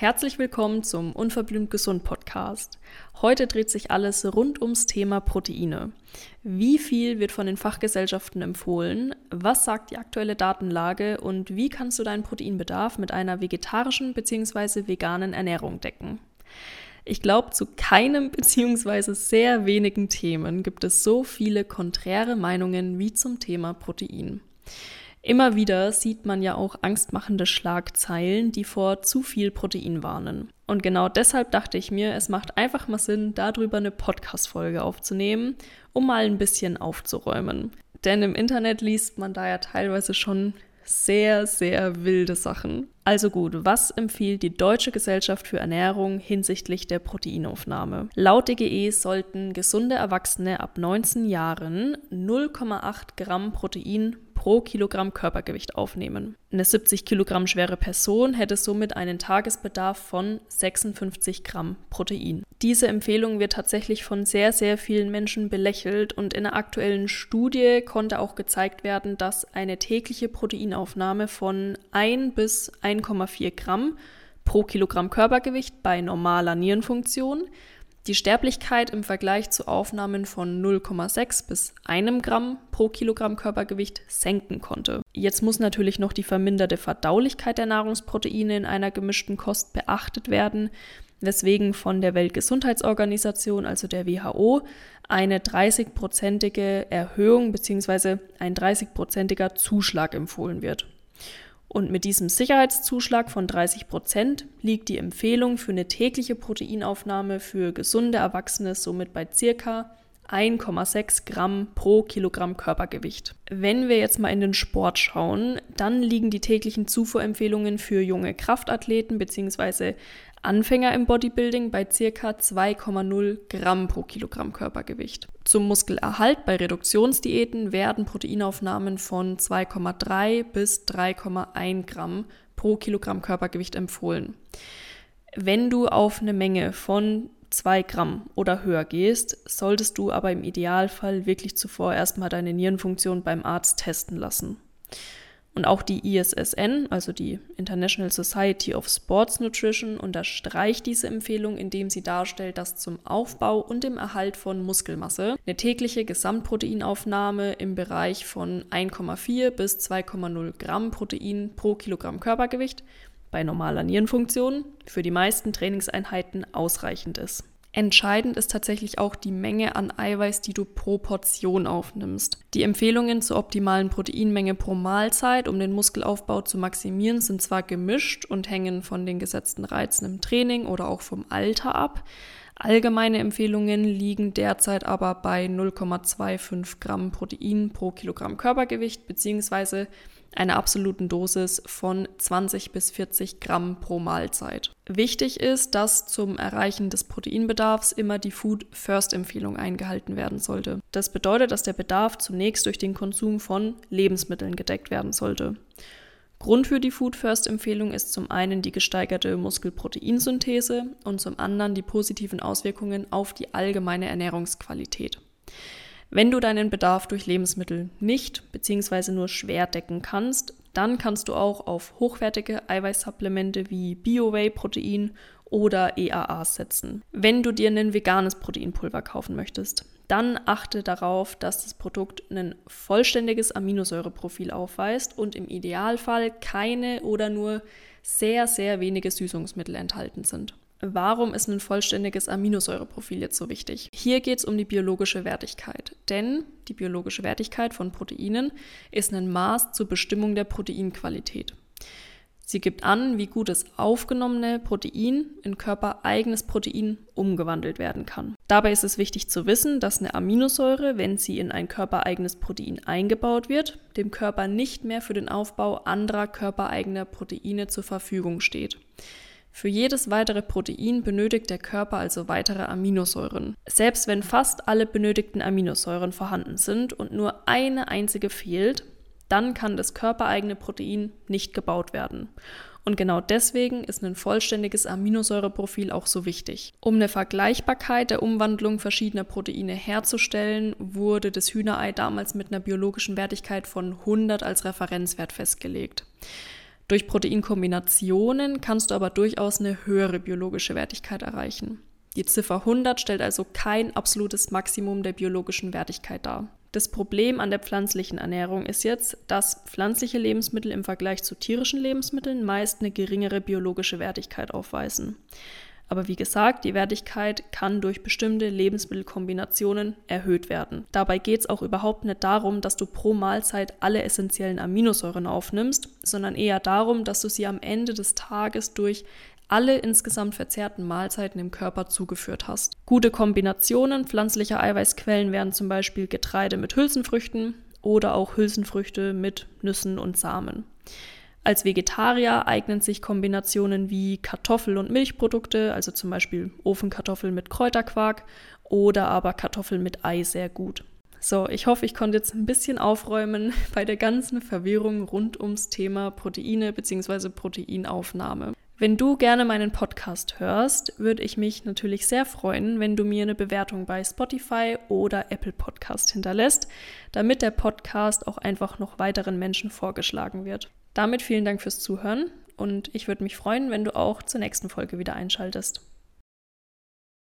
Herzlich willkommen zum Unverblümt Gesund Podcast. Heute dreht sich alles rund ums Thema Proteine. Wie viel wird von den Fachgesellschaften empfohlen? Was sagt die aktuelle Datenlage? Und wie kannst du deinen Proteinbedarf mit einer vegetarischen bzw. veganen Ernährung decken? Ich glaube, zu keinem bzw. sehr wenigen Themen gibt es so viele konträre Meinungen wie zum Thema Protein. Immer wieder sieht man ja auch angstmachende Schlagzeilen, die vor zu viel Protein warnen. Und genau deshalb dachte ich mir, es macht einfach mal Sinn, darüber eine Podcast-Folge aufzunehmen, um mal ein bisschen aufzuräumen. Denn im Internet liest man da ja teilweise schon sehr, sehr wilde Sachen. Also gut, was empfiehlt die Deutsche Gesellschaft für Ernährung hinsichtlich der Proteinaufnahme? Laut DGE sollten gesunde Erwachsene ab 19 Jahren 0,8 Gramm Protein pro Kilogramm Körpergewicht aufnehmen. Eine 70 Kilogramm schwere Person hätte somit einen Tagesbedarf von 56 Gramm Protein. Diese Empfehlung wird tatsächlich von sehr, sehr vielen Menschen belächelt und in einer aktuellen Studie konnte auch gezeigt werden, dass eine tägliche Proteinaufnahme von 1 bis 1,4 Gramm pro Kilogramm Körpergewicht bei normaler Nierenfunktion die Sterblichkeit im Vergleich zu Aufnahmen von 0,6 bis 1 Gramm pro Kilogramm Körpergewicht senken konnte. Jetzt muss natürlich noch die verminderte Verdaulichkeit der Nahrungsproteine in einer gemischten Kost beachtet werden, weswegen von der Weltgesundheitsorganisation, also der WHO, eine 30-prozentige Erhöhung bzw. ein 30-prozentiger Zuschlag empfohlen wird. Und mit diesem Sicherheitszuschlag von 30 Prozent liegt die Empfehlung für eine tägliche Proteinaufnahme für gesunde Erwachsene somit bei circa 1,6 Gramm pro Kilogramm Körpergewicht. Wenn wir jetzt mal in den Sport schauen, dann liegen die täglichen Zufuhrempfehlungen für junge Kraftathleten bzw. Anfänger im Bodybuilding bei ca. 2,0 Gramm pro Kilogramm Körpergewicht. Zum Muskelerhalt bei Reduktionsdiäten werden Proteinaufnahmen von 2,3 bis 3,1 Gramm pro Kilogramm Körpergewicht empfohlen. Wenn du auf eine Menge von 2 Gramm oder höher gehst, solltest du aber im Idealfall wirklich zuvor erstmal deine Nierenfunktion beim Arzt testen lassen. Und auch die ISSN, also die International Society of Sports Nutrition, unterstreicht diese Empfehlung, indem sie darstellt, dass zum Aufbau und dem Erhalt von Muskelmasse eine tägliche Gesamtproteinaufnahme im Bereich von 1,4 bis 2,0 Gramm Protein pro Kilogramm Körpergewicht bei normaler Nierenfunktion für die meisten Trainingseinheiten ausreichend ist. Entscheidend ist tatsächlich auch die Menge an Eiweiß, die du pro Portion aufnimmst. Die Empfehlungen zur optimalen Proteinmenge pro Mahlzeit, um den Muskelaufbau zu maximieren, sind zwar gemischt und hängen von den gesetzten Reizen im Training oder auch vom Alter ab. Allgemeine Empfehlungen liegen derzeit aber bei 0,25 Gramm Protein pro Kilogramm Körpergewicht bzw einer absoluten Dosis von 20 bis 40 Gramm pro Mahlzeit. Wichtig ist, dass zum Erreichen des Proteinbedarfs immer die Food First Empfehlung eingehalten werden sollte. Das bedeutet, dass der Bedarf zunächst durch den Konsum von Lebensmitteln gedeckt werden sollte. Grund für die Food First Empfehlung ist zum einen die gesteigerte Muskelproteinsynthese und zum anderen die positiven Auswirkungen auf die allgemeine Ernährungsqualität. Wenn du deinen Bedarf durch Lebensmittel nicht bzw. nur schwer decken kannst, dann kannst du auch auf hochwertige Eiweißsupplemente wie Bio-Whey-Protein oder EAAs setzen. Wenn du dir ein veganes Proteinpulver kaufen möchtest, dann achte darauf, dass das Produkt ein vollständiges Aminosäureprofil aufweist und im Idealfall keine oder nur sehr, sehr wenige Süßungsmittel enthalten sind. Warum ist ein vollständiges Aminosäureprofil jetzt so wichtig? Hier geht es um die biologische Wertigkeit, denn die biologische Wertigkeit von Proteinen ist ein Maß zur Bestimmung der Proteinqualität. Sie gibt an, wie gut das aufgenommene Protein in körpereigenes Protein umgewandelt werden kann. Dabei ist es wichtig zu wissen, dass eine Aminosäure, wenn sie in ein körpereigenes Protein eingebaut wird, dem Körper nicht mehr für den Aufbau anderer körpereigener Proteine zur Verfügung steht. Für jedes weitere Protein benötigt der Körper also weitere Aminosäuren. Selbst wenn fast alle benötigten Aminosäuren vorhanden sind und nur eine einzige fehlt, dann kann das körpereigene Protein nicht gebaut werden. Und genau deswegen ist ein vollständiges Aminosäureprofil auch so wichtig. Um eine Vergleichbarkeit der Umwandlung verschiedener Proteine herzustellen, wurde das Hühnerei damals mit einer biologischen Wertigkeit von 100 als Referenzwert festgelegt. Durch Proteinkombinationen kannst du aber durchaus eine höhere biologische Wertigkeit erreichen. Die Ziffer 100 stellt also kein absolutes Maximum der biologischen Wertigkeit dar. Das Problem an der pflanzlichen Ernährung ist jetzt, dass pflanzliche Lebensmittel im Vergleich zu tierischen Lebensmitteln meist eine geringere biologische Wertigkeit aufweisen. Aber wie gesagt, die Wertigkeit kann durch bestimmte Lebensmittelkombinationen erhöht werden. Dabei geht es auch überhaupt nicht darum, dass du pro Mahlzeit alle essentiellen Aminosäuren aufnimmst, sondern eher darum, dass du sie am Ende des Tages durch alle insgesamt verzehrten Mahlzeiten im Körper zugeführt hast. Gute Kombinationen pflanzlicher Eiweißquellen wären zum Beispiel Getreide mit Hülsenfrüchten oder auch Hülsenfrüchte mit Nüssen und Samen. Als Vegetarier eignen sich Kombinationen wie Kartoffel- und Milchprodukte, also zum Beispiel Ofenkartoffeln mit Kräuterquark oder aber Kartoffeln mit Ei sehr gut. So, ich hoffe, ich konnte jetzt ein bisschen aufräumen bei der ganzen Verwirrung rund ums Thema Proteine bzw. Proteinaufnahme. Wenn du gerne meinen Podcast hörst, würde ich mich natürlich sehr freuen, wenn du mir eine Bewertung bei Spotify oder Apple Podcast hinterlässt, damit der Podcast auch einfach noch weiteren Menschen vorgeschlagen wird. Damit vielen Dank fürs Zuhören und ich würde mich freuen, wenn du auch zur nächsten Folge wieder einschaltest.